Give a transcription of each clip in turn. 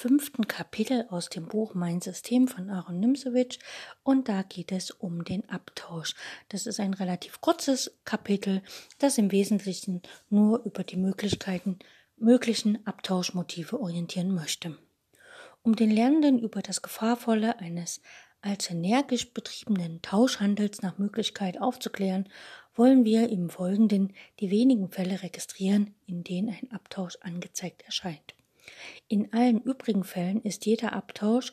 fünften Kapitel aus dem Buch Mein System von Aaron Nimsewitsch und da geht es um den Abtausch. Das ist ein relativ kurzes Kapitel, das im Wesentlichen nur über die Möglichkeiten, möglichen Abtauschmotive orientieren möchte. Um den Lernenden über das Gefahrvolle eines als energisch betriebenen Tauschhandels nach Möglichkeit aufzuklären, wollen wir im Folgenden die wenigen Fälle registrieren, in denen ein Abtausch angezeigt erscheint. In allen übrigen Fällen ist jeder Abtausch,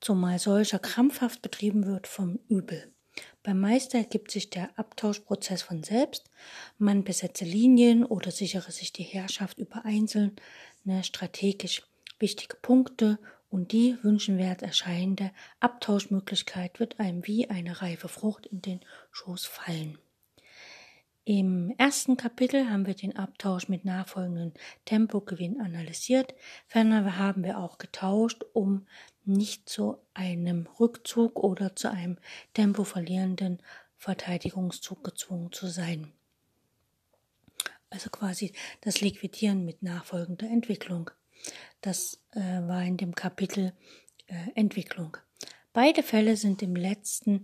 zumal solcher krampfhaft betrieben wird, vom Übel. Beim Meister ergibt sich der Abtauschprozess von selbst. Man besetze Linien oder sichere sich die Herrschaft über einzelne strategisch wichtige Punkte und die wünschenswert erscheinende Abtauschmöglichkeit wird einem wie eine reife Frucht in den Schoß fallen. Im ersten Kapitel haben wir den Abtausch mit nachfolgendem Tempogewinn analysiert. Ferner haben wir auch getauscht, um nicht zu einem Rückzug oder zu einem tempoverlierenden Verteidigungszug gezwungen zu sein. Also quasi das Liquidieren mit nachfolgender Entwicklung. Das äh, war in dem Kapitel äh, Entwicklung. Beide Fälle sind im letzten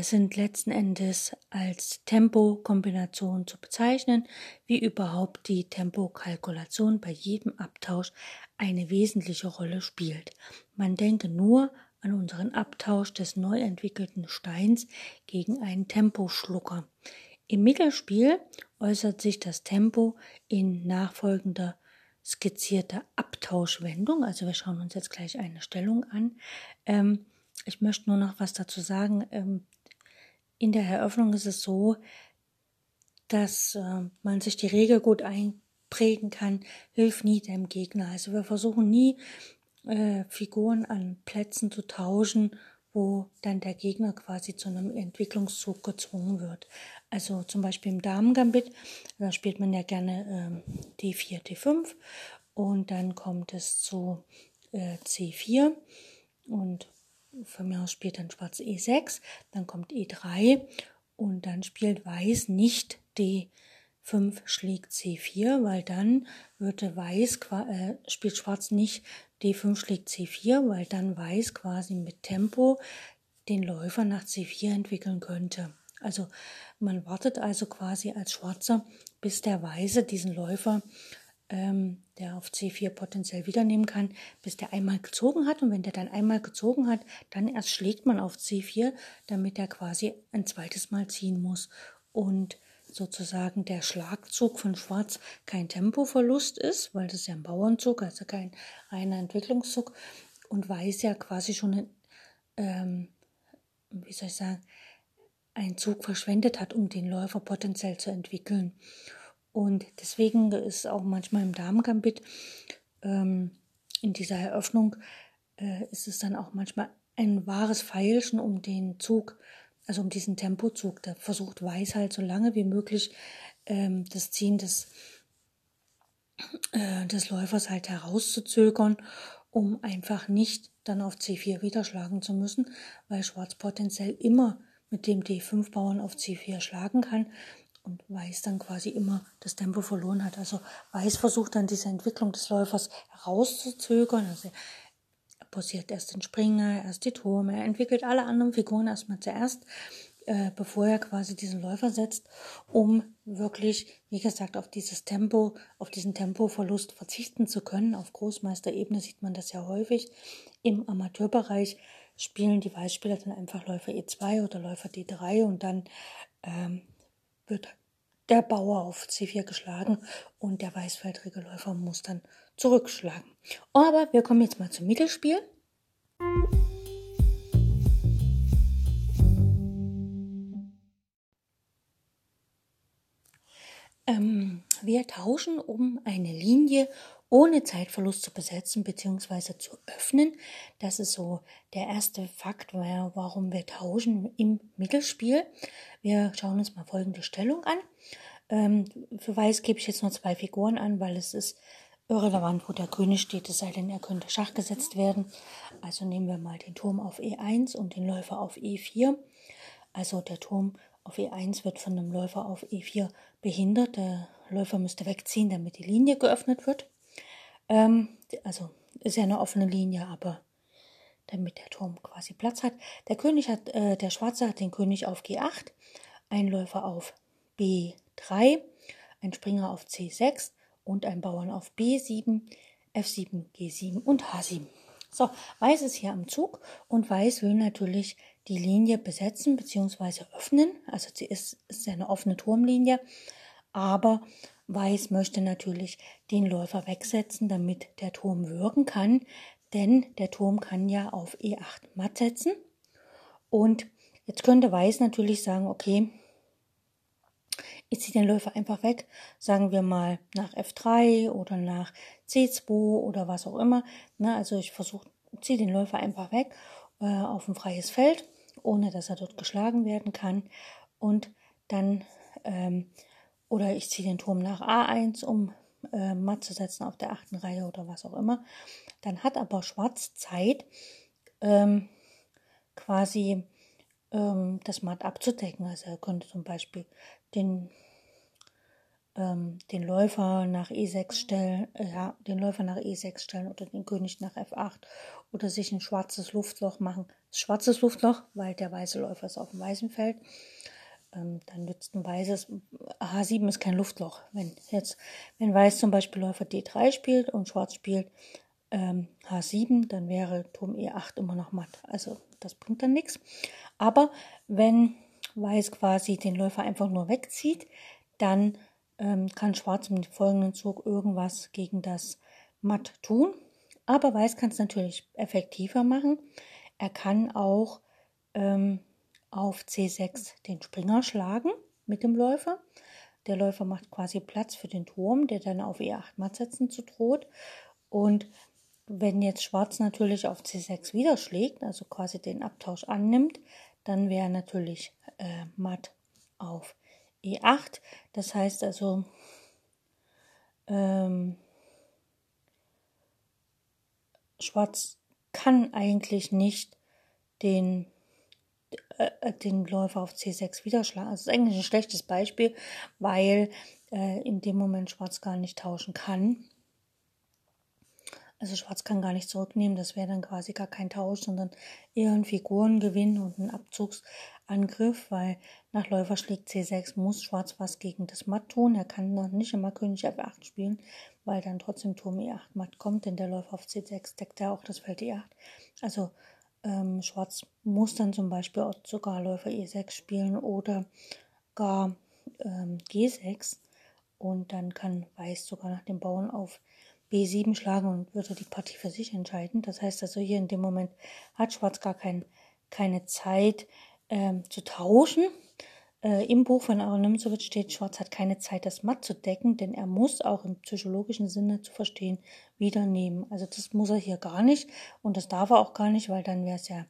sind letzten Endes als Tempokombination zu bezeichnen, wie überhaupt die Tempokalkulation bei jedem Abtausch eine wesentliche Rolle spielt. Man denke nur an unseren Abtausch des neu entwickelten Steins gegen einen Temposchlucker. Im Mittelspiel äußert sich das Tempo in nachfolgender skizzierter Abtauschwendung. Also wir schauen uns jetzt gleich eine Stellung an. Ähm, ich möchte nur noch was dazu sagen. Ähm, in der Eröffnung ist es so, dass äh, man sich die Regel gut einprägen kann, hilf nie dem Gegner. Also wir versuchen nie äh, Figuren an Plätzen zu tauschen, wo dann der Gegner quasi zu einem Entwicklungszug gezwungen wird. Also zum Beispiel im Damengambit, da spielt man ja gerne äh, D4, D5 und dann kommt es zu äh, C4 und von mir aus spielt dann Schwarz E6, dann kommt E3 und dann spielt Weiß nicht D5 schlägt C4, weil dann würde Weiß, äh, spielt Schwarz nicht D5 schlägt C4, weil dann Weiß quasi mit Tempo den Läufer nach C4 entwickeln könnte. Also man wartet also quasi als Schwarzer, bis der Weiße diesen Läufer ähm, der auf C4 potenziell wiedernehmen kann, bis der einmal gezogen hat. Und wenn der dann einmal gezogen hat, dann erst schlägt man auf C4, damit er quasi ein zweites Mal ziehen muss. Und sozusagen der Schlagzug von Schwarz kein Tempoverlust ist, weil das ja ein Bauernzug, also kein reiner Entwicklungszug. Und Weiß ja quasi schon, ähm, wie soll ich sagen, einen Zug verschwendet hat, um den Läufer potenziell zu entwickeln. Und deswegen ist auch manchmal im Damengambit ähm, in dieser Eröffnung äh, ist es dann auch manchmal ein wahres Feilschen um den Zug, also um diesen Tempozug. Da versucht Weiß halt so lange wie möglich ähm, das Ziehen des, äh, des Läufers halt herauszuzögern, um einfach nicht dann auf C4 wieder schlagen zu müssen, weil Schwarz potenziell immer mit dem D5-Bauern auf C4 schlagen kann und Weiß dann quasi immer das Tempo verloren hat. Also Weiß versucht dann diese Entwicklung des Läufers herauszuzögern. Also er posiert erst den Springer, erst die Turme, er entwickelt alle anderen Figuren erstmal zuerst, äh, bevor er quasi diesen Läufer setzt, um wirklich, wie gesagt, auf dieses Tempo, auf diesen Tempoverlust verzichten zu können. Auf Großmeisterebene sieht man das ja häufig. Im Amateurbereich spielen die Weißspieler dann einfach Läufer E2 oder Läufer D3 und dann ähm, wird der Bauer auf C4 geschlagen und der weißfeldrige Läufer muss dann zurückschlagen. Aber wir kommen jetzt mal zum Mittelspiel. Ähm, wir tauschen um eine Linie ohne Zeitverlust zu besetzen bzw. zu öffnen. Das ist so der erste Fakt, warum wir tauschen im Mittelspiel. Wir schauen uns mal folgende Stellung an. Ähm, für Weiß gebe ich jetzt nur zwei Figuren an, weil es ist irrelevant, wo der König steht, es sei denn, er könnte Schach gesetzt werden. Also nehmen wir mal den Turm auf E1 und den Läufer auf E4. Also der Turm auf E1 wird von dem Läufer auf E4 behindert. Der Läufer müsste wegziehen, damit die Linie geöffnet wird. Ähm, also ist ja eine offene Linie, aber damit der Turm quasi Platz hat. Der König hat, äh, der Schwarze hat den König auf G8, ein Läufer auf B3, ein Springer auf C6 und ein Bauern auf B7, F7, G7 und H7. So, Weiß ist hier am Zug und Weiß will natürlich die Linie besetzen bzw. öffnen. Also sie ist, ist eine offene Turmlinie, aber Weiß möchte natürlich den Läufer wegsetzen, damit der Turm wirken kann, denn der Turm kann ja auf E8 matt setzen. Und jetzt könnte Weiß natürlich sagen, okay, ich ziehe den Läufer einfach weg, sagen wir mal nach F3 oder nach C2 oder was auch immer. Ne, also ich versuche, ziehe den Läufer einfach weg äh, auf ein freies Feld, ohne dass er dort geschlagen werden kann. Und dann, ähm, oder ich ziehe den Turm nach A1, um äh, matt zu setzen auf der achten Reihe oder was auch immer. Dann hat aber Schwarz Zeit, ähm, quasi ähm, das Matt abzudecken. Also er könnte zum Beispiel den ähm, den Läufer nach E6 stellen, ja, den Läufer nach E6 stellen oder den König nach F8 oder sich ein schwarzes Luftloch machen. Schwarzes Luftloch, weil der weiße Läufer ist auf dem weißen Feld. Ähm, dann nützt ein weißes, H7 ist kein Luftloch. Wenn jetzt, wenn weiß zum Beispiel Läufer D3 spielt und schwarz spielt ähm, H7, dann wäre Turm E8 immer noch matt. Also das bringt dann nichts. Aber wenn Weiß quasi den Läufer einfach nur wegzieht, dann ähm, kann Schwarz im folgenden Zug irgendwas gegen das Matt tun. Aber Weiß kann es natürlich effektiver machen. Er kann auch ähm, auf C6 den Springer schlagen mit dem Läufer. Der Läufer macht quasi Platz für den Turm, der dann auf E8 matt setzen zu droht. Und wenn jetzt Schwarz natürlich auf C6 wieder schlägt, also quasi den Abtausch annimmt, dann wäre natürlich äh, matt auf E8. Das heißt also, ähm, Schwarz kann eigentlich nicht den, äh, den Läufer auf C6 wieder schlagen. Also das ist eigentlich ein schlechtes Beispiel, weil äh, in dem Moment Schwarz gar nicht tauschen kann. Also Schwarz kann gar nicht zurücknehmen, das wäre dann quasi gar kein Tausch, sondern eher ein Figurengewinn und ein Abzugsangriff, weil nach Läufer schlägt C6 muss Schwarz was gegen das Matt tun. Er kann noch nicht immer König F8 spielen, weil dann trotzdem Turm E8 Matt kommt, denn der Läufer auf C6 deckt ja auch das Feld E8. Also ähm, Schwarz muss dann zum Beispiel auch sogar Läufer E6 spielen oder gar ähm, G6 und dann kann Weiß sogar nach dem Bauern auf B7 schlagen und würde die Partie für sich entscheiden. Das heißt also hier in dem Moment hat Schwarz gar kein, keine Zeit ähm, zu tauschen. Äh, Im Buch von Aaron Nimzowitsch steht, Schwarz hat keine Zeit, das Matt zu decken, denn er muss auch im psychologischen Sinne zu verstehen wieder nehmen. Also das muss er hier gar nicht und das darf er auch gar nicht, weil dann wäre es ja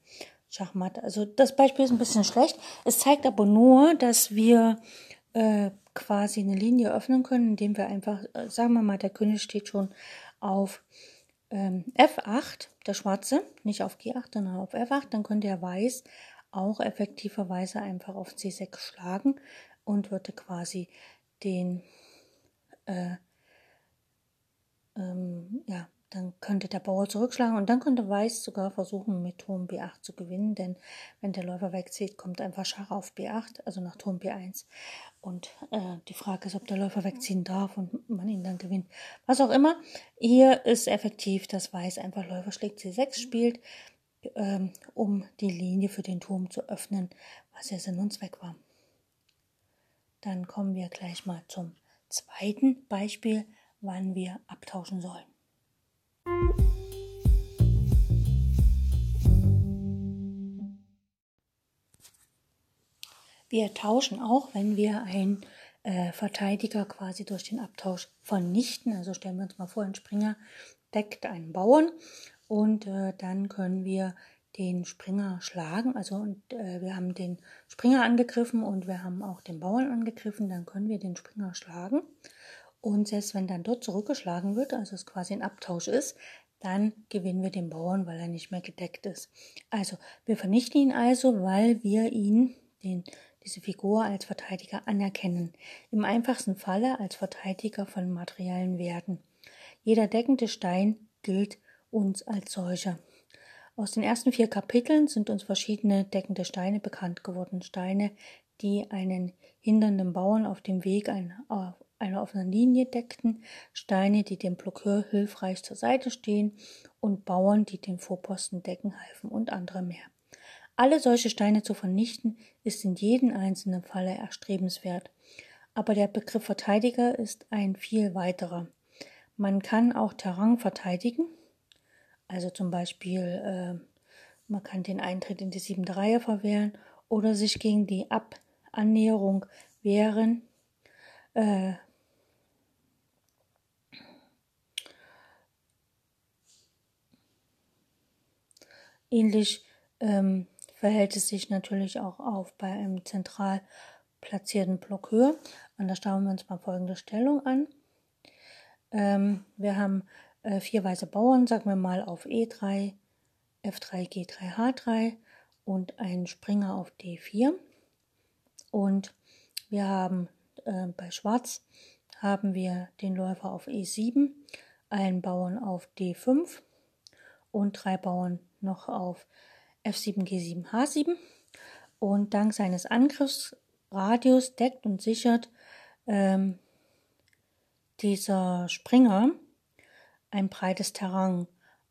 Schachmatt. Also das Beispiel ist ein bisschen schlecht. Es zeigt aber nur, dass wir äh, quasi eine Linie öffnen können, indem wir einfach, äh, sagen wir mal, der König steht schon auf ähm, F8, der Schwarze, nicht auf G8, sondern auf F8, dann könnte er Weiß auch effektiverweise einfach auf C6 schlagen und würde quasi den äh, ähm, ja, dann könnte der Bauer zurückschlagen und dann könnte Weiß sogar versuchen, mit Turm B8 zu gewinnen, denn wenn der Läufer wegzieht, kommt einfach Schach auf B8, also nach Turm B1. Und äh, die Frage ist, ob der Läufer wegziehen darf und man ihn dann gewinnt. Was auch immer, hier ist effektiv, dass Weiß einfach Läufer schlägt C6 spielt, ähm, um die Linie für den Turm zu öffnen, was ja Sinn und Zweck war. Dann kommen wir gleich mal zum zweiten Beispiel, wann wir abtauschen sollen. Wir tauschen auch, wenn wir ein äh, Verteidiger quasi durch den Abtausch vernichten. Also stellen wir uns mal vor, ein Springer deckt einen Bauern und äh, dann können wir den Springer schlagen. Also und, äh, wir haben den Springer angegriffen und wir haben auch den Bauern angegriffen. Dann können wir den Springer schlagen. Und selbst wenn dann dort zurückgeschlagen wird, also es quasi ein Abtausch ist, dann gewinnen wir den Bauern, weil er nicht mehr gedeckt ist. Also wir vernichten ihn also, weil wir ihn, den, diese Figur als Verteidiger anerkennen. Im einfachsten Falle als Verteidiger von materiellen Werten. Jeder deckende Stein gilt uns als solcher. Aus den ersten vier Kapiteln sind uns verschiedene deckende Steine bekannt geworden. Steine, die einen hindernden Bauern auf dem Weg einer, offenen Linie deckten, Steine, die dem Blockeur hilfreich zur Seite stehen und Bauern, die den Vorposten decken halfen und andere mehr. Alle solche Steine zu vernichten, ist in jedem einzelnen Falle erstrebenswert. Aber der Begriff Verteidiger ist ein viel weiterer. Man kann auch Terrain verteidigen, also zum Beispiel, äh, man kann den Eintritt in die siebente Reihe verwehren oder sich gegen die Ab Annäherung wehren. Äh, ähnlich ähm, verhält es sich natürlich auch auf bei einem zentral platzierten Blockeur. Und da schauen wir uns mal folgende Stellung an. Ähm, wir haben äh, vier weiße Bauern, sagen wir mal, auf E3, F3, G3, H3 und einen Springer auf D4. Und wir haben äh, bei Schwarz haben wir den Läufer auf E7, einen Bauern auf D5 und drei Bauern noch auf F7, G7, H7. Und dank seines Angriffsradius deckt und sichert ähm, dieser Springer ein breites Terrain.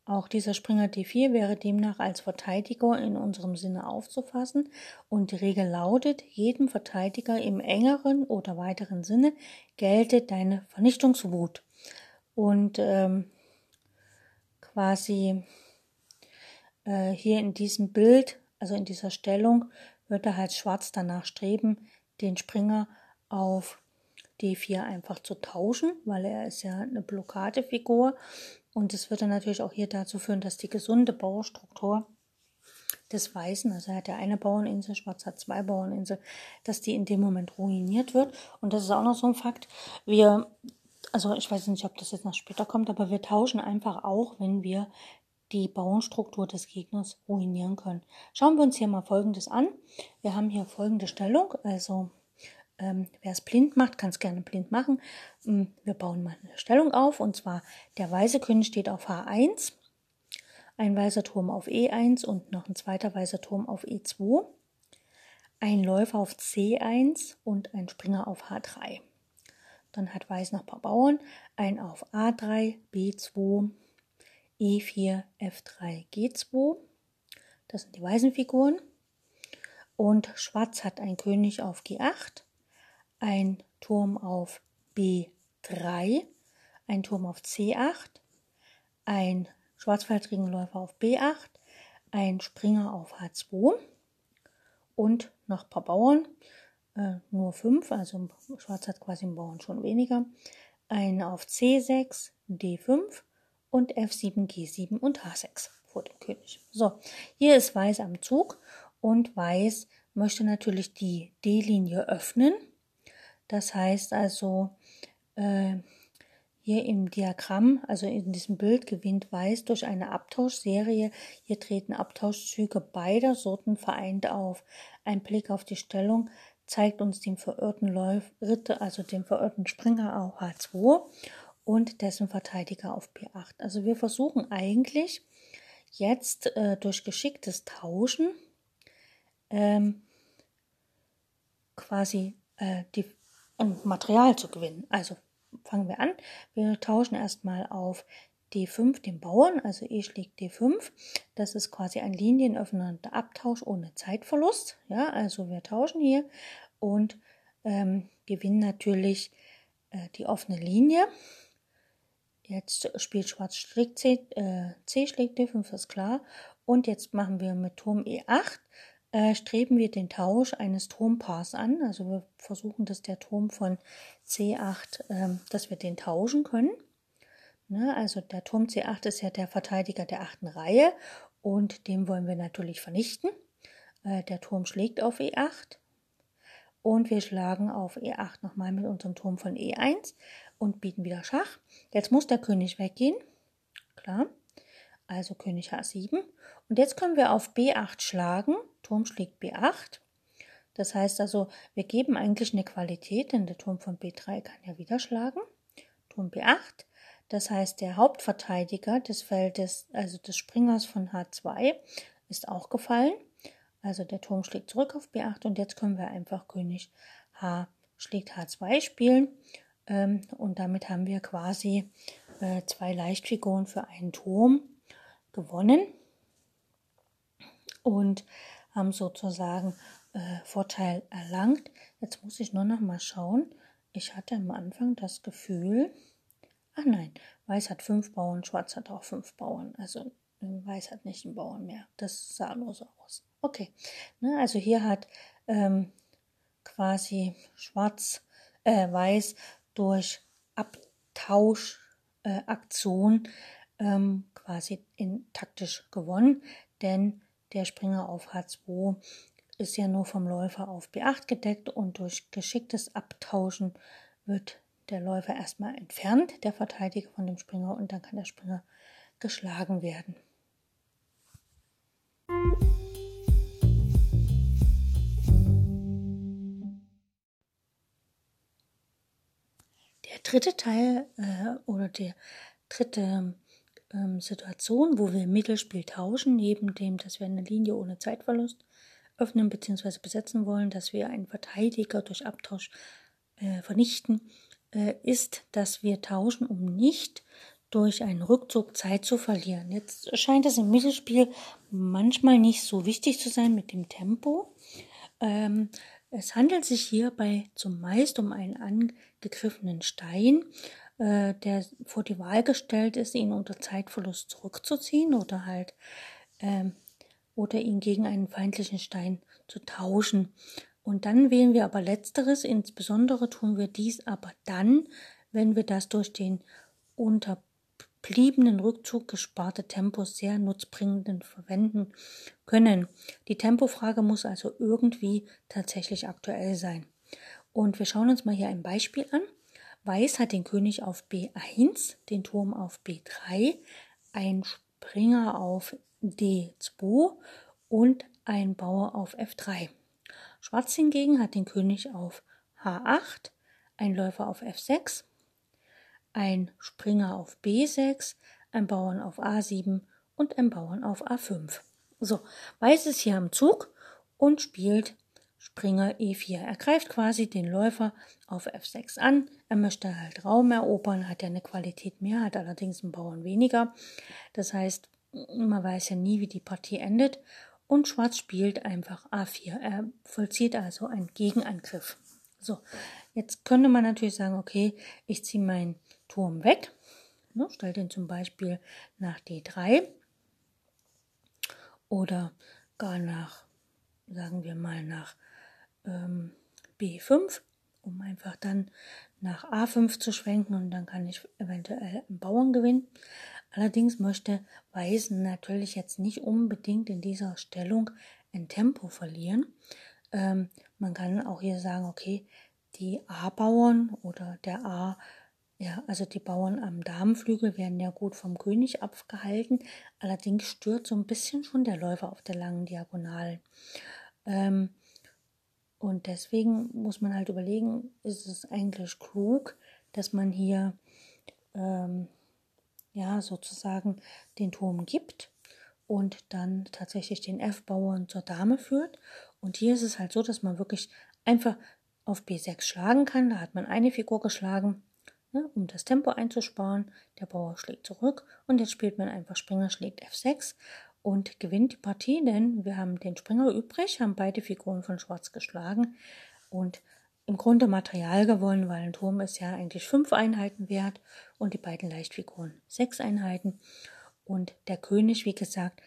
Auch dieser Springer D4 wäre demnach als Verteidiger in unserem Sinne aufzufassen und die Regel lautet, jedem Verteidiger im engeren oder weiteren Sinne gelte deine Vernichtungswut. Und ähm, quasi äh, hier in diesem Bild, also in dieser Stellung, wird er halt schwarz danach streben, den Springer auf D4 einfach zu tauschen, weil er ist ja eine Blockadefigur. Und es wird dann natürlich auch hier dazu führen, dass die gesunde Bauerstruktur des Weißen, also er hat ja eine Bauerninsel, Schwarz hat zwei Bauerninsel, dass die in dem Moment ruiniert wird. Und das ist auch noch so ein Fakt. Wir, also ich weiß nicht, ob das jetzt noch später kommt, aber wir tauschen einfach auch, wenn wir die Bauernstruktur des Gegners ruinieren können. Schauen wir uns hier mal Folgendes an. Wir haben hier folgende Stellung, also ähm, wer es blind macht, kann es gerne blind machen. Ähm, wir bauen mal eine Stellung auf und zwar der weiße König steht auf H1, ein weißer Turm auf E1 und noch ein zweiter weißer Turm auf E2, ein Läufer auf C1 und ein Springer auf H3. Dann hat Weiß noch ein paar Bauern, ein auf A3, B2, E4, F3, G2. Das sind die weißen Figuren. Und Schwarz hat ein König auf G8, ein Turm auf B3, ein Turm auf C8, ein Schwarzwaldregenläufer auf B8, ein Springer auf H2 und noch ein paar Bauern, äh, nur fünf, also Schwarz hat quasi einen Bauern schon weniger, ein auf C6, D5 und F7, G7 und H6 vor dem König. So, hier ist Weiß am Zug und Weiß möchte natürlich die D-Linie öffnen das heißt also, äh, hier im Diagramm, also in diesem Bild, gewinnt Weiß durch eine Abtauschserie. Hier treten Abtauschzüge beider Sorten vereint auf. Ein Blick auf die Stellung zeigt uns den verirrten Läuf also den verirrten Springer auf H2 und dessen Verteidiger auf P8. Also wir versuchen eigentlich jetzt äh, durch geschicktes Tauschen ähm, quasi äh, die und Material zu gewinnen. Also fangen wir an. Wir tauschen erstmal auf D5 den Bauern, also E schlägt D5. Das ist quasi ein linienöffnender Abtausch ohne Zeitverlust. Ja, also wir tauschen hier und ähm, gewinnen natürlich äh, die offene Linie. Jetzt spielt Schwarz schlägt C, äh, C schlägt D5, ist klar. Und jetzt machen wir mit Turm E8 äh, streben wir den Tausch eines Turmpaars an. Also wir versuchen, dass der Turm von C8, äh, dass wir den tauschen können. Ne? Also der Turm C8 ist ja der Verteidiger der achten Reihe und den wollen wir natürlich vernichten. Äh, der Turm schlägt auf E8 und wir schlagen auf E8 nochmal mit unserem Turm von E1 und bieten wieder Schach. Jetzt muss der König weggehen. Klar. Also König H7. Und jetzt können wir auf B8 schlagen. Turm schlägt B8. Das heißt also, wir geben eigentlich eine Qualität, denn der Turm von B3 kann ja wieder schlagen. Turm B8. Das heißt, der Hauptverteidiger des Feldes, also des Springers von H2, ist auch gefallen. Also der Turm schlägt zurück auf B8 und jetzt können wir einfach König H schlägt H2 spielen. Ähm, und damit haben wir quasi äh, zwei Leichtfiguren für einen Turm gewonnen und haben sozusagen äh, Vorteil erlangt. Jetzt muss ich nur noch mal schauen. Ich hatte am Anfang das Gefühl, ach nein, Weiß hat fünf Bauern, Schwarz hat auch fünf Bauern. Also äh, Weiß hat nicht einen Bauern mehr. Das sah nur so aus. Okay, ne, also hier hat ähm, quasi Schwarz, äh, Weiß durch Abtauschaktion äh, ähm, quasi in, taktisch gewonnen, denn der Springer auf H2 ist ja nur vom Läufer auf B8 gedeckt und durch geschicktes Abtauschen wird der Läufer erstmal entfernt, der Verteidiger von dem Springer, und dann kann der Springer geschlagen werden. Dritte Teil äh, oder die dritte ähm, Situation, wo wir Mittelspiel tauschen, neben dem, dass wir eine Linie ohne Zeitverlust öffnen bzw. besetzen wollen, dass wir einen Verteidiger durch Abtausch äh, vernichten, äh, ist, dass wir tauschen, um nicht durch einen Rückzug Zeit zu verlieren. Jetzt scheint es im Mittelspiel manchmal nicht so wichtig zu sein mit dem Tempo. Ähm, es handelt sich hierbei zumeist um einen angegriffenen Stein, äh, der vor die Wahl gestellt ist, ihn unter Zeitverlust zurückzuziehen oder halt ähm, oder ihn gegen einen feindlichen Stein zu tauschen. Und dann wählen wir aber letzteres, insbesondere tun wir dies aber dann, wenn wir das durch den unterbliebenen Rückzug gesparte Tempo sehr nutzbringend verwenden können. Die Tempofrage muss also irgendwie tatsächlich aktuell sein. Und wir schauen uns mal hier ein Beispiel an. Weiß hat den König auf B1, den Turm auf B3, ein Springer auf D2 und ein Bauer auf F3. Schwarz hingegen hat den König auf H8, ein Läufer auf F6, ein Springer auf B6, ein Bauern auf A7 und ein Bauern auf A5. So, Weiß ist hier am Zug und spielt Springer E4. Er greift quasi den Läufer auf F6 an. Er möchte halt Raum erobern, hat ja eine Qualität mehr, hat allerdings einen Bauern weniger. Das heißt, man weiß ja nie, wie die Partie endet. Und Schwarz spielt einfach A4. Er vollzieht also einen Gegenangriff. So, jetzt könnte man natürlich sagen, okay, ich ziehe meinen Turm weg, ne, stelle den zum Beispiel nach D3 oder gar nach, sagen wir mal, nach ähm, B5, um einfach dann nach A5 zu schwenken und dann kann ich eventuell einen Bauern gewinnen. Allerdings möchte Weiß natürlich jetzt nicht unbedingt in dieser Stellung ein Tempo verlieren. Ähm, man kann auch hier sagen, okay, die A-Bauern oder der A, ja, also die Bauern am Damenflügel werden ja gut vom König abgehalten. Allerdings stört so ein bisschen schon der Läufer auf der langen Diagonale. Ähm, und deswegen muss man halt überlegen, ist es eigentlich klug, dass man hier ähm, ja sozusagen den Turm gibt und dann tatsächlich den F-Bauern zur Dame führt. Und hier ist es halt so, dass man wirklich einfach auf B6 schlagen kann. Da hat man eine Figur geschlagen, ne, um das Tempo einzusparen. Der Bauer schlägt zurück und jetzt spielt man einfach Springer schlägt F6 und gewinnt die Partie, denn wir haben den Springer übrig, haben beide Figuren von Schwarz geschlagen und im Grunde Material gewonnen, weil ein Turm ist ja eigentlich fünf Einheiten wert und die beiden Leichtfiguren sechs Einheiten. Und der König, wie gesagt,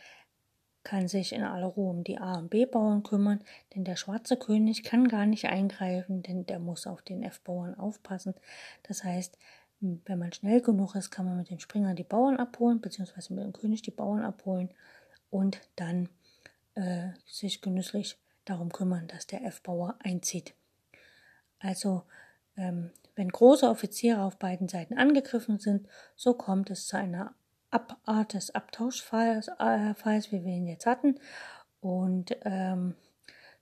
kann sich in aller Ruhe um die A- und B-Bauern kümmern, denn der schwarze König kann gar nicht eingreifen, denn der muss auf den F-Bauern aufpassen. Das heißt, wenn man schnell genug ist, kann man mit dem Springer die Bauern abholen, beziehungsweise mit dem König die Bauern abholen und dann äh, sich genüsslich darum kümmern, dass der F-Bauer einzieht. Also ähm, wenn große Offiziere auf beiden Seiten angegriffen sind, so kommt es zu einer Abart des Abtauschfalls, äh, Falls, wie wir ihn jetzt hatten. Und ähm,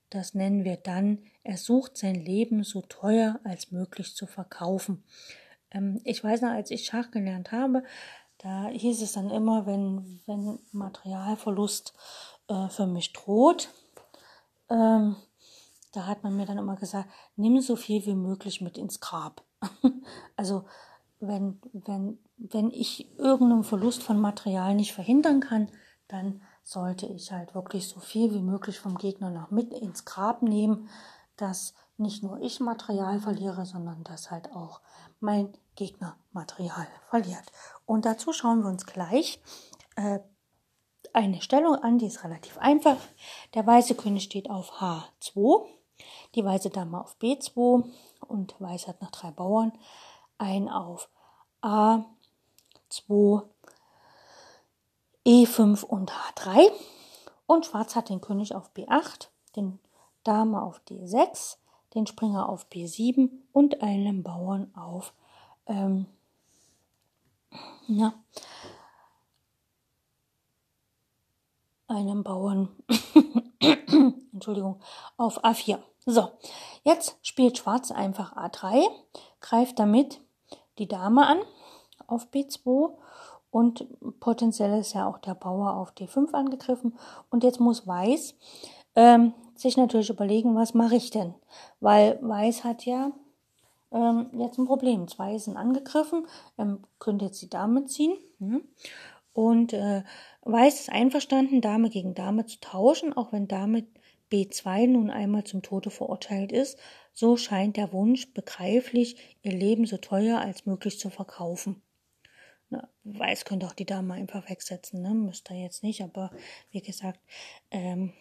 das nennen wir dann, er sucht sein Leben so teuer als möglich zu verkaufen. Ähm, ich weiß noch, als ich Schach gelernt habe, da hieß es dann immer, wenn, wenn Materialverlust äh, für mich droht, ähm, da hat man mir dann immer gesagt, nimm so viel wie möglich mit ins Grab. also wenn, wenn, wenn ich irgendeinen Verlust von Material nicht verhindern kann, dann sollte ich halt wirklich so viel wie möglich vom Gegner noch mit ins Grab nehmen, dass nicht nur ich Material verliere, sondern dass halt auch mein Gegner Material verliert. Und dazu schauen wir uns gleich äh, eine Stellung an, die ist relativ einfach. Der weiße König steht auf H2, die weiße Dame auf B2 und Weiß hat noch drei Bauern. Ein auf A2, E5 und H3. Und Schwarz hat den König auf B8, den Dame auf D6, den Springer auf B7 und einen Bauern auf ähm, na, einem Bauern, Entschuldigung, auf A4. So, jetzt spielt Schwarz einfach A3, greift damit die Dame an auf B2 und potenziell ist ja auch der Bauer auf D5 angegriffen. Und jetzt muss Weiß ähm, sich natürlich überlegen, was mache ich denn? Weil Weiß hat ja ähm, jetzt ein Problem. Zwei sind angegriffen, ähm, könnte jetzt die Dame ziehen. Hm? Und äh, Weiß ist einverstanden, Dame gegen Dame zu tauschen, auch wenn Dame B2 nun einmal zum Tode verurteilt ist. So scheint der Wunsch begreiflich, ihr Leben so teuer als möglich zu verkaufen. Na, Weiß könnte auch die Dame einfach wegsetzen, ne? müsste jetzt nicht, aber wie gesagt, ähm,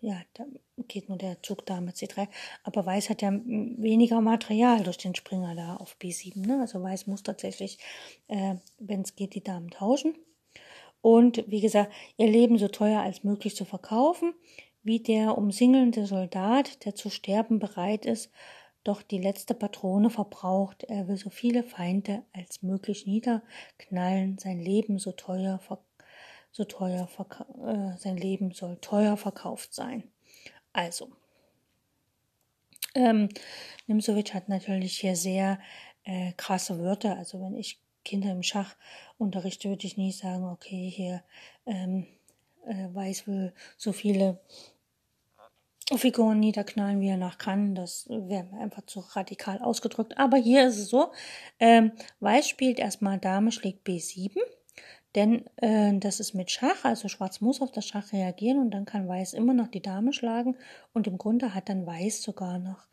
ja, da geht nur der Zug da mit C3. Aber Weiß hat ja weniger Material durch den Springer da auf B7. Ne? Also Weiß muss tatsächlich, äh, wenn es geht, die Damen tauschen. Und wie gesagt, ihr Leben so teuer als möglich zu verkaufen, wie der umsingelnde Soldat, der zu sterben bereit ist, doch die letzte Patrone verbraucht. Er will so viele Feinde als möglich niederknallen, sein Leben so teuer verkaufen so teuer äh, sein Leben soll teuer verkauft sein. Also, ähm, Nimsovic hat natürlich hier sehr äh, krasse Wörter. Also wenn ich Kinder im Schach unterrichte, würde ich nie sagen, okay, hier ähm, äh, Weiß will so viele Figuren niederknallen, wie er nach kann. Das wäre einfach zu radikal ausgedrückt. Aber hier ist es so, ähm, Weiß spielt erstmal Dame schlägt B7 denn äh, das ist mit Schach, also Schwarz muss auf das Schach reagieren und dann kann Weiß immer noch die Dame schlagen und im Grunde hat dann Weiß sogar noch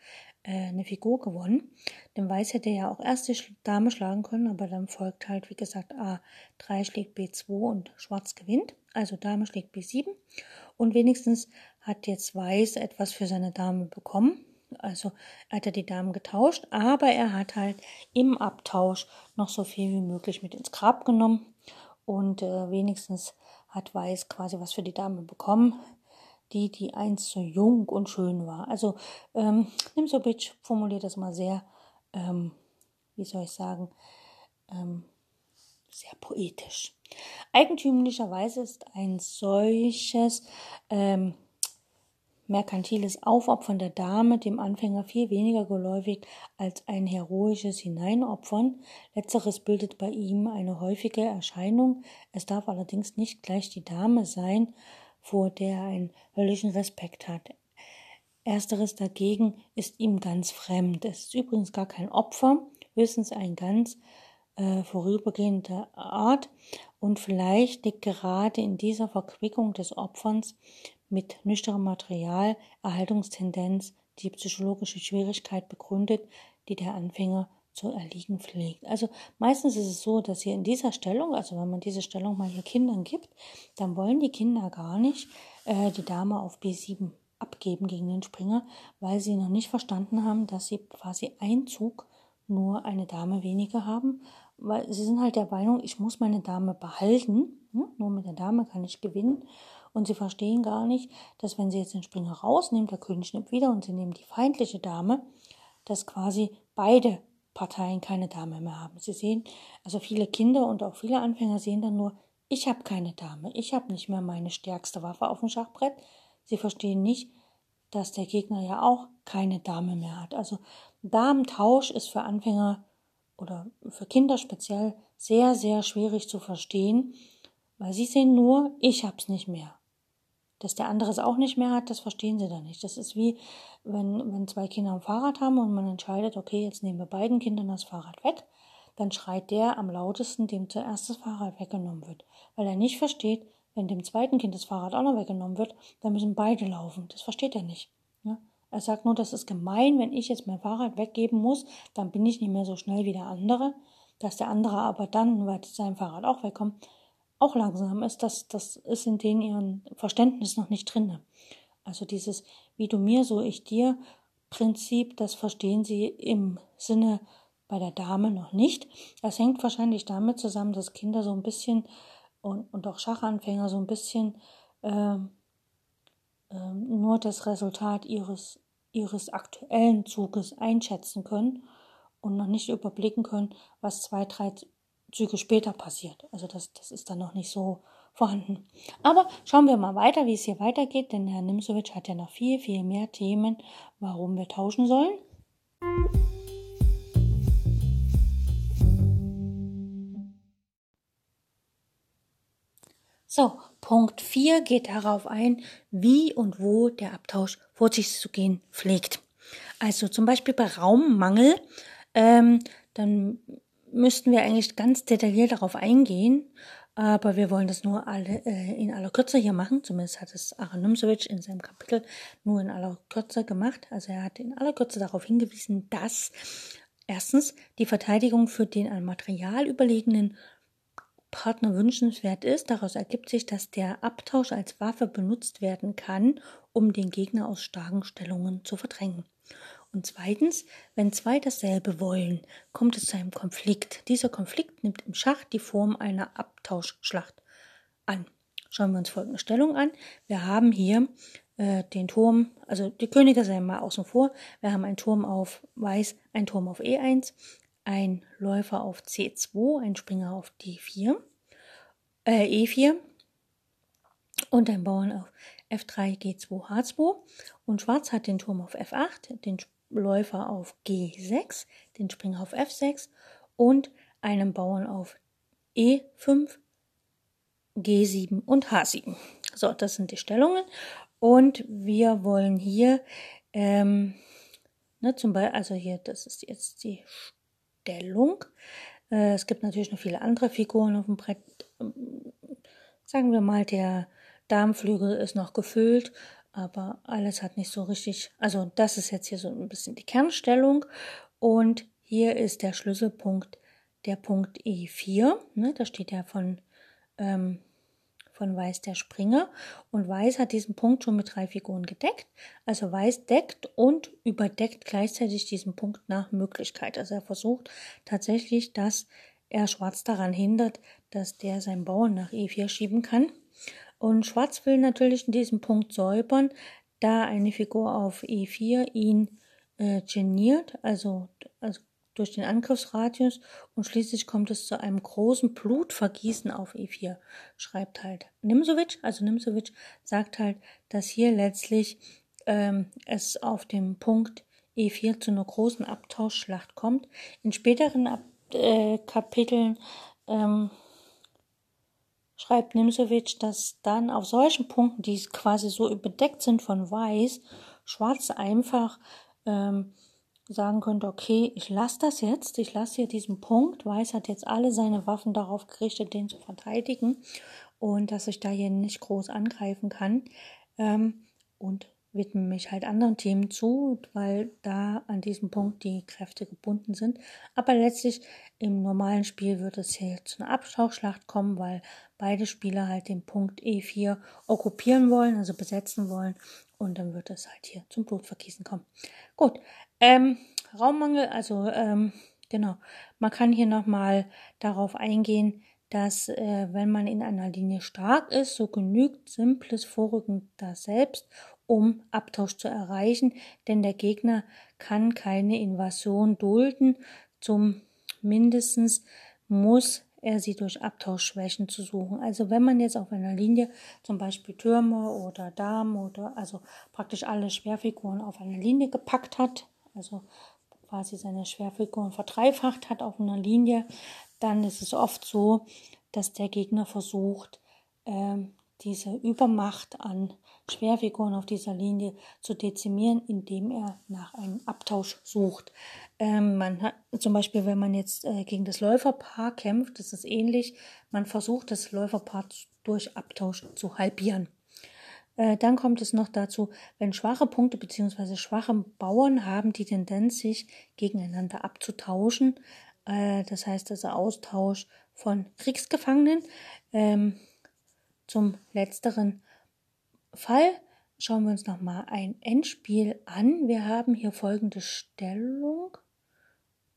äh, eine Figur gewonnen. Denn Weiß hätte ja auch erst die Dame schlagen können, aber dann folgt halt, wie gesagt, A3 schlägt B2 und Schwarz gewinnt. Also Dame schlägt B7 und wenigstens hat jetzt Weiß etwas für seine Dame bekommen. Also er hat ja die Damen getauscht, aber er hat halt im Abtausch noch so viel wie möglich mit ins Grab genommen und äh, wenigstens hat Weiß quasi was für die Dame bekommen, die, die einst so jung und schön war. Also ähm, Nimsovic formuliert das mal sehr, ähm, wie soll ich sagen, ähm, sehr poetisch. Eigentümlicherweise ist ein solches ähm, merkantiles Aufopfern der Dame dem Anfänger viel weniger geläufig als ein heroisches Hineinopfern. Letzteres bildet bei ihm eine häufige Erscheinung. Es darf allerdings nicht gleich die Dame sein, vor der er einen höllischen Respekt hat. Ersteres dagegen ist ihm ganz fremd. Es ist übrigens gar kein Opfer, höchstens ein ganz äh, vorübergehender Art. Und vielleicht liegt gerade in dieser Verquickung des Opferns mit nüchternem Material, Erhaltungstendenz, die psychologische Schwierigkeit begründet, die der Anfänger zu erliegen pflegt. Also meistens ist es so, dass hier in dieser Stellung, also wenn man diese Stellung mal hier Kindern gibt, dann wollen die Kinder gar nicht äh, die Dame auf B7 abgeben gegen den Springer, weil sie noch nicht verstanden haben, dass sie quasi Einzug nur eine Dame weniger haben, weil sie sind halt der Meinung, ich muss meine Dame behalten, ne? nur mit der Dame kann ich gewinnen und sie verstehen gar nicht, dass wenn sie jetzt den Springer rausnehmen, der König nimmt wieder und sie nehmen die feindliche Dame, dass quasi beide Parteien keine Dame mehr haben. Sie sehen, also viele Kinder und auch viele Anfänger sehen dann nur, ich habe keine Dame, ich habe nicht mehr meine stärkste Waffe auf dem Schachbrett. Sie verstehen nicht, dass der Gegner ja auch keine Dame mehr hat. Also Damentausch ist für Anfänger oder für Kinder speziell sehr, sehr schwierig zu verstehen, weil sie sehen nur, ich hab's nicht mehr. Dass der andere es auch nicht mehr hat, das verstehen sie dann nicht. Das ist wie, wenn, wenn zwei Kinder ein Fahrrad haben und man entscheidet, okay, jetzt nehmen wir beiden Kindern das Fahrrad weg, dann schreit der am lautesten, dem zuerst das Fahrrad weggenommen wird. Weil er nicht versteht, wenn dem zweiten Kind das Fahrrad auch noch weggenommen wird, dann müssen beide laufen. Das versteht er nicht. Ja? Er sagt nur, das ist gemein, wenn ich jetzt mein Fahrrad weggeben muss, dann bin ich nicht mehr so schnell wie der andere. Dass der andere aber dann, weil sein Fahrrad auch wegkommt, auch langsam ist, das, das ist in denen ihren Verständnis noch nicht drin. Also dieses wie du mir, so ich dir Prinzip, das verstehen sie im Sinne bei der Dame noch nicht. Das hängt wahrscheinlich damit zusammen, dass Kinder so ein bisschen und, und auch Schachanfänger so ein bisschen äh, äh, nur das Resultat ihres, ihres aktuellen Zuges einschätzen können und noch nicht überblicken können, was zwei, drei Züge später passiert. Also das, das ist dann noch nicht so vorhanden. Aber schauen wir mal weiter, wie es hier weitergeht, denn Herr Nimsowitsch hat ja noch viel, viel mehr Themen, warum wir tauschen sollen. So, Punkt 4 geht darauf ein, wie und wo der Abtausch vor sich zu gehen pflegt. Also zum Beispiel bei Raummangel, ähm, dann müssten wir eigentlich ganz detailliert darauf eingehen, aber wir wollen das nur alle, äh, in aller Kürze hier machen. Zumindest hat es Aaron Numsovic in seinem Kapitel nur in aller Kürze gemacht. Also er hat in aller Kürze darauf hingewiesen, dass erstens die Verteidigung für den an Material überlegenen Partner wünschenswert ist. Daraus ergibt sich, dass der Abtausch als Waffe benutzt werden kann, um den Gegner aus starken Stellungen zu verdrängen. Und zweitens, wenn zwei dasselbe wollen, kommt es zu einem Konflikt. Dieser Konflikt nimmt im Schach die Form einer Abtauschschlacht an. Schauen wir uns folgende Stellung an. Wir haben hier äh, den Turm, also die Könige seien mal außen vor. Wir haben einen Turm auf Weiß, einen Turm auf E1, ein Läufer auf C2, ein Springer auf D4, äh, E4 und ein Bauern auf F3, G2, H2. Und Schwarz hat den Turm auf F8, den Läufer auf G6, den Springer auf F6 und einen Bauern auf E5, G7 und H7. So, das sind die Stellungen. Und wir wollen hier, ähm, ne, zum Beispiel, also hier, das ist jetzt die Stellung. Äh, es gibt natürlich noch viele andere Figuren auf dem Brett. Sagen wir mal, der Darmflügel ist noch gefüllt aber alles hat nicht so richtig, also das ist jetzt hier so ein bisschen die Kernstellung. Und hier ist der Schlüsselpunkt der Punkt E4, ne, da steht ja von, ähm, von Weiß der Springer. Und Weiß hat diesen Punkt schon mit drei Figuren gedeckt, also Weiß deckt und überdeckt gleichzeitig diesen Punkt nach Möglichkeit, also er versucht tatsächlich, dass er Schwarz daran hindert, dass der seinen Bauern nach E4 schieben kann und Schwarz will natürlich in diesem Punkt säubern, da eine Figur auf E4 ihn äh, geniert, also, also durch den Angriffsradius und schließlich kommt es zu einem großen Blutvergießen auf E4, schreibt halt Nimsovic. Also Nimsovic sagt halt, dass hier letztlich ähm, es auf dem Punkt E4 zu einer großen Abtauschschlacht kommt. In späteren Ab äh, Kapiteln ähm, schreibt Nimsewitsch, dass dann auf solchen Punkten, die quasi so überdeckt sind von Weiß, Schwarz einfach ähm, sagen könnte, okay, ich lasse das jetzt, ich lasse hier diesen Punkt. Weiß hat jetzt alle seine Waffen darauf gerichtet, den zu verteidigen und dass ich da hier nicht groß angreifen kann. Ähm, und widme mich halt anderen Themen zu, weil da an diesem Punkt die Kräfte gebunden sind. Aber letztlich im normalen Spiel wird es hier zu einer Abtauchschlacht kommen, weil beide Spieler halt den Punkt E4 okkupieren wollen, also besetzen wollen. Und dann wird es halt hier zum Blutvergießen kommen. Gut, ähm, Raummangel, also ähm, genau, man kann hier nochmal darauf eingehen, dass äh, wenn man in einer Linie stark ist, so genügt simples Vorrücken da selbst, um Abtausch zu erreichen, denn der Gegner kann keine Invasion dulden. Zum mindestens muss er sie durch Abtauschschwächen zu suchen. Also wenn man jetzt auf einer Linie zum Beispiel Türme oder Damen oder also praktisch alle Schwerfiguren auf einer Linie gepackt hat, also quasi seine Schwerfiguren verdreifacht hat auf einer Linie, dann ist es oft so, dass der Gegner versucht, ähm, diese Übermacht an Schwerfiguren auf dieser Linie zu dezimieren, indem er nach einem Abtausch sucht. Ähm, man hat zum Beispiel, wenn man jetzt äh, gegen das Läuferpaar kämpft, ist es ähnlich. Man versucht, das Läuferpaar durch Abtausch zu halbieren. Äh, dann kommt es noch dazu, wenn schwache Punkte bzw. schwache Bauern haben die Tendenz, sich gegeneinander abzutauschen. Äh, das heißt also Austausch von Kriegsgefangenen. Ähm, zum letzteren Fall schauen wir uns nochmal ein Endspiel an. Wir haben hier folgende Stellung.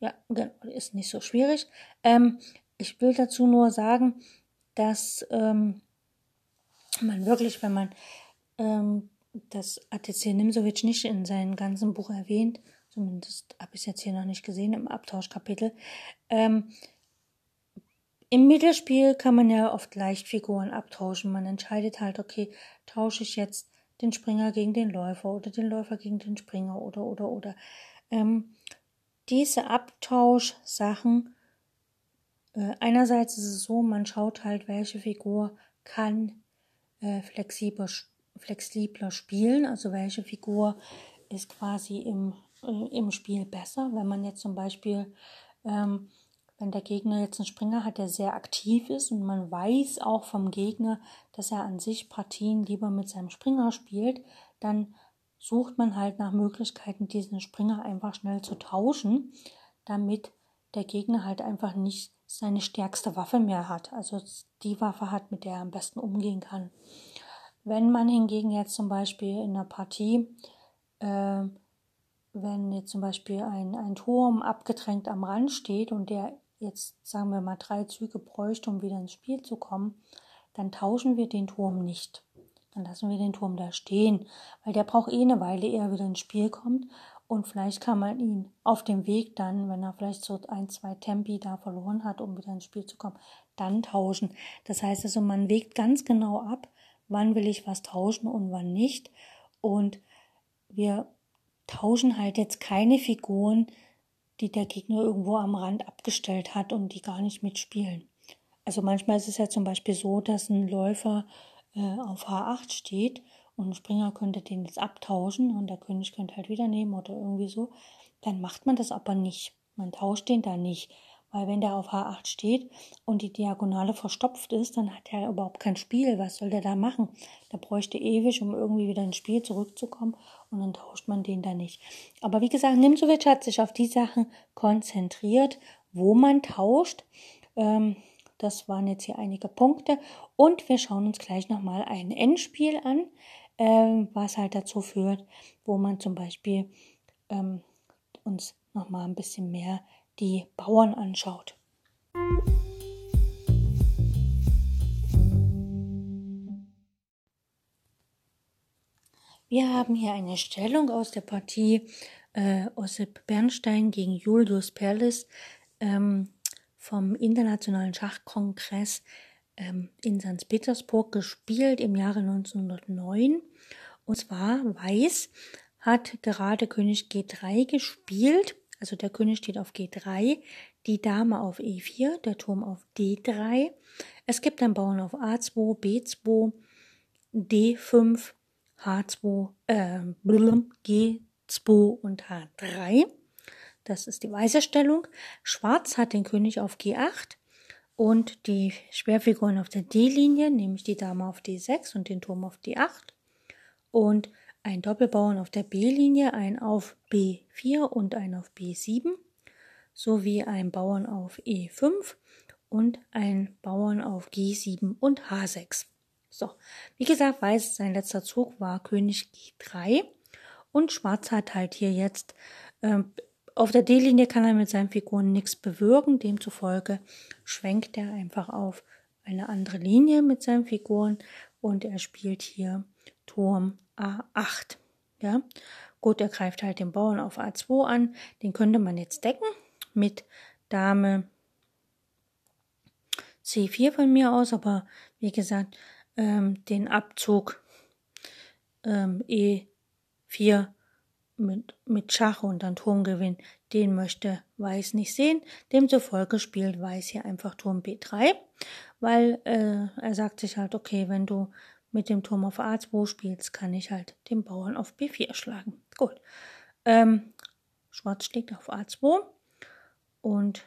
Ja, genau, ist nicht so schwierig. Ähm, ich will dazu nur sagen, dass ähm, man wirklich, wenn man ähm, das ATC Nimsovic nicht in seinem ganzen Buch erwähnt, zumindest habe ich es jetzt hier noch nicht gesehen im Abtauschkapitel, ähm, im Mittelspiel kann man ja oft leicht Figuren abtauschen. Man entscheidet halt, okay, tausche ich jetzt den Springer gegen den Läufer oder den Läufer gegen den Springer oder oder oder. Ähm, diese Abtauschsachen, äh, einerseits ist es so, man schaut halt, welche Figur kann äh, flexibler, flexibler spielen, also welche Figur ist quasi im, äh, im Spiel besser. Wenn man jetzt zum Beispiel ähm, wenn der Gegner jetzt einen Springer hat, der sehr aktiv ist und man weiß auch vom Gegner, dass er an sich Partien lieber mit seinem Springer spielt, dann sucht man halt nach Möglichkeiten, diesen Springer einfach schnell zu tauschen, damit der Gegner halt einfach nicht seine stärkste Waffe mehr hat, also die Waffe hat, mit der er am besten umgehen kann. Wenn man hingegen jetzt zum Beispiel in einer Partie äh, wenn jetzt zum Beispiel ein, ein Turm abgedrängt am Rand steht und der jetzt sagen wir mal drei Züge bräuchte, um wieder ins Spiel zu kommen, dann tauschen wir den Turm nicht. Dann lassen wir den Turm da stehen, weil der braucht eh eine Weile, ehe er wieder ins Spiel kommt. Und vielleicht kann man ihn auf dem Weg dann, wenn er vielleicht so ein, zwei Tempi da verloren hat, um wieder ins Spiel zu kommen, dann tauschen. Das heißt also, man wägt ganz genau ab, wann will ich was tauschen und wann nicht. Und wir tauschen halt jetzt keine Figuren, die der Gegner irgendwo am Rand abgestellt hat und die gar nicht mitspielen. Also manchmal ist es ja zum Beispiel so, dass ein Läufer äh, auf H8 steht und ein Springer könnte den jetzt abtauschen und der König könnte halt wieder nehmen oder irgendwie so. Dann macht man das aber nicht. Man tauscht den da nicht. Weil wenn der auf H8 steht und die Diagonale verstopft ist, dann hat er überhaupt kein Spiel. Was soll der da machen? Der bräuchte ewig, um irgendwie wieder ins Spiel zurückzukommen und dann tauscht man den da nicht. Aber wie gesagt, Nimzovic hat sich auf die Sachen konzentriert, wo man tauscht. Ähm, das waren jetzt hier einige Punkte. Und wir schauen uns gleich nochmal ein Endspiel an, ähm, was halt dazu führt, wo man zum Beispiel ähm, uns nochmal ein bisschen mehr die Bauern anschaut. Wir haben hier eine Stellung aus der Partie äh, Ossip Bernstein gegen Julius Perlis ähm, vom Internationalen Schachkongress ähm, in St. Petersburg gespielt im Jahre 1909. Und zwar Weiß hat gerade König G3 gespielt also der König steht auf G3, die Dame auf E4, der Turm auf D3. Es gibt einen Bauern auf A2, B2, D5, H2, äh, G2 und H3. Das ist die weiße Stellung. Schwarz hat den König auf G8 und die Schwerfiguren auf der D-Linie, nämlich die Dame auf D6 und den Turm auf D8. Und ein Doppelbauern auf der B-Linie, ein auf B4 und ein auf B7 sowie ein Bauern auf E5 und ein Bauern auf G7 und H6. So, wie gesagt, weiß, sein letzter Zug war König G3 und Schwarz hat halt hier jetzt äh, auf der D-Linie kann er mit seinen Figuren nichts bewirken, demzufolge schwenkt er einfach auf eine andere Linie mit seinen Figuren und er spielt hier Turm A8. Ja, gut, er greift halt den Bauern auf A2 an, den könnte man jetzt decken mit Dame C4 von mir aus, aber wie gesagt, ähm, den Abzug ähm, E4 mit, mit Schach und dann Turmgewinn, den möchte Weiß nicht sehen. Demzufolge spielt Weiß hier einfach Turm B3, weil äh, er sagt sich halt, okay, wenn du mit dem Turm auf A2 spielst, kann ich halt den Bauern auf B4 schlagen. Gut. Ähm, Schwarz schlägt auf A2 und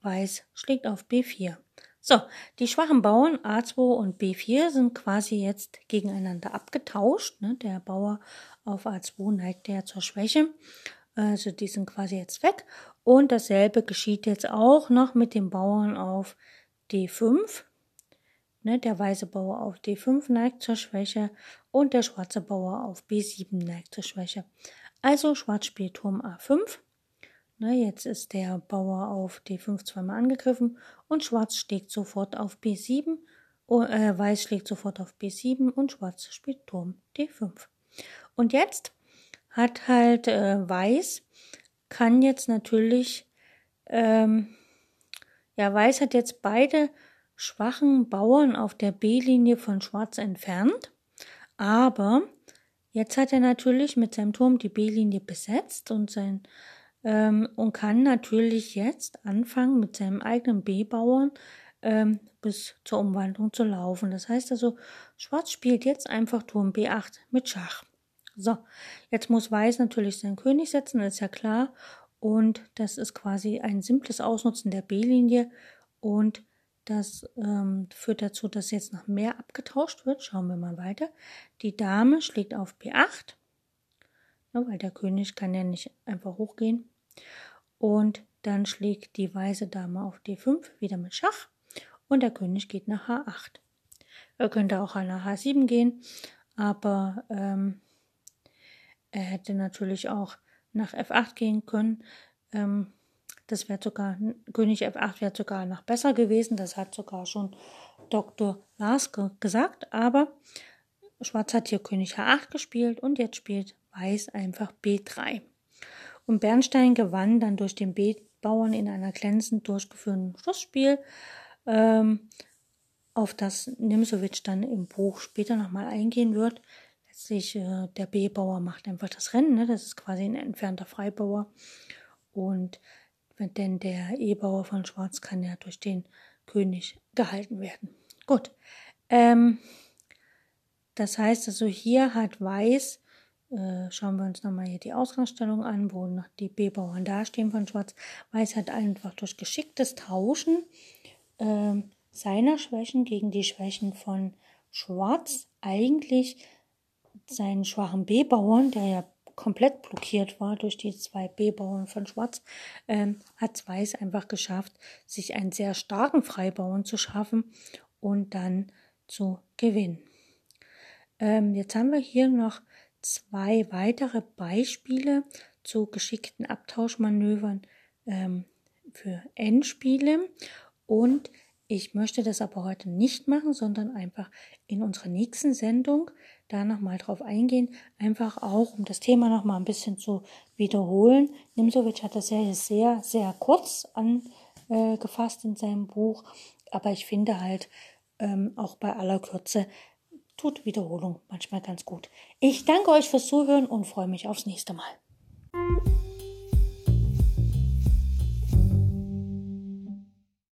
Weiß schlägt auf B4. So, die schwachen Bauern A2 und B4 sind quasi jetzt gegeneinander abgetauscht. Ne? Der Bauer auf A2 neigt ja zur Schwäche. Also die sind quasi jetzt weg. Und dasselbe geschieht jetzt auch noch mit dem Bauern auf D5. Ne, der weiße Bauer auf D5 neigt zur Schwäche und der schwarze Bauer auf B7 neigt zur Schwäche. Also Schwarz spielt Turm A5. Ne, jetzt ist der Bauer auf D5 zweimal angegriffen und Schwarz schlägt sofort auf B7. Äh, Weiß schlägt sofort auf B7 und Schwarz spielt Turm D5. Und jetzt hat halt äh, Weiß, kann jetzt natürlich, ähm, ja, Weiß hat jetzt beide schwachen Bauern auf der B-Linie von Schwarz entfernt, aber jetzt hat er natürlich mit seinem Turm die B-Linie besetzt und sein ähm, und kann natürlich jetzt anfangen mit seinem eigenen B-Bauern ähm, bis zur Umwandlung zu laufen. Das heißt also, Schwarz spielt jetzt einfach Turm B8 mit Schach. So, jetzt muss Weiß natürlich seinen König setzen, ist ja klar. Und das ist quasi ein simples Ausnutzen der B-Linie. Und das ähm, führt dazu, dass jetzt noch mehr abgetauscht wird. Schauen wir mal weiter. Die Dame schlägt auf B8, ja, weil der König kann ja nicht einfach hochgehen. Und dann schlägt die weiße Dame auf D5, wieder mit Schach. Und der König geht nach H8. Er könnte auch nach H7 gehen, aber ähm, er hätte natürlich auch nach F8 gehen können. Ähm, das wäre sogar, König F8 wäre sogar noch besser gewesen. Das hat sogar schon Dr. Lars gesagt. Aber Schwarz hat hier König H8 gespielt und jetzt spielt Weiß einfach B3. Und Bernstein gewann dann durch den B-Bauern in einer glänzend durchgeführten Schlussspiel, ähm, auf das Nimsowitsch dann im Buch später nochmal eingehen wird sich, äh, der B-Bauer macht einfach das Rennen, ne? das ist quasi ein entfernter Freibauer. Und denn der E-Bauer von Schwarz kann ja durch den König gehalten werden. Gut. Ähm, das heißt also, hier hat Weiß, äh, schauen wir uns nochmal hier die Ausgangsstellung an, wo noch die B-Bauern dastehen von Schwarz. Weiß hat einfach durch geschicktes Tauschen äh, seiner Schwächen gegen die Schwächen von Schwarz eigentlich seinen schwachen B-Bauern, der ja komplett blockiert war durch die zwei B-Bauern von Schwarz, ähm, hat Weiß einfach geschafft, sich einen sehr starken Freibauern zu schaffen und dann zu gewinnen. Ähm, jetzt haben wir hier noch zwei weitere Beispiele zu geschickten Abtauschmanövern ähm, für Endspiele und ich möchte das aber heute nicht machen, sondern einfach in unserer nächsten Sendung da nochmal drauf eingehen, einfach auch, um das Thema nochmal ein bisschen zu wiederholen. Nimsowitsch hat das ja sehr, sehr kurz angefasst in seinem Buch, aber ich finde halt ähm, auch bei aller Kürze tut Wiederholung manchmal ganz gut. Ich danke euch fürs Zuhören und freue mich aufs nächste Mal.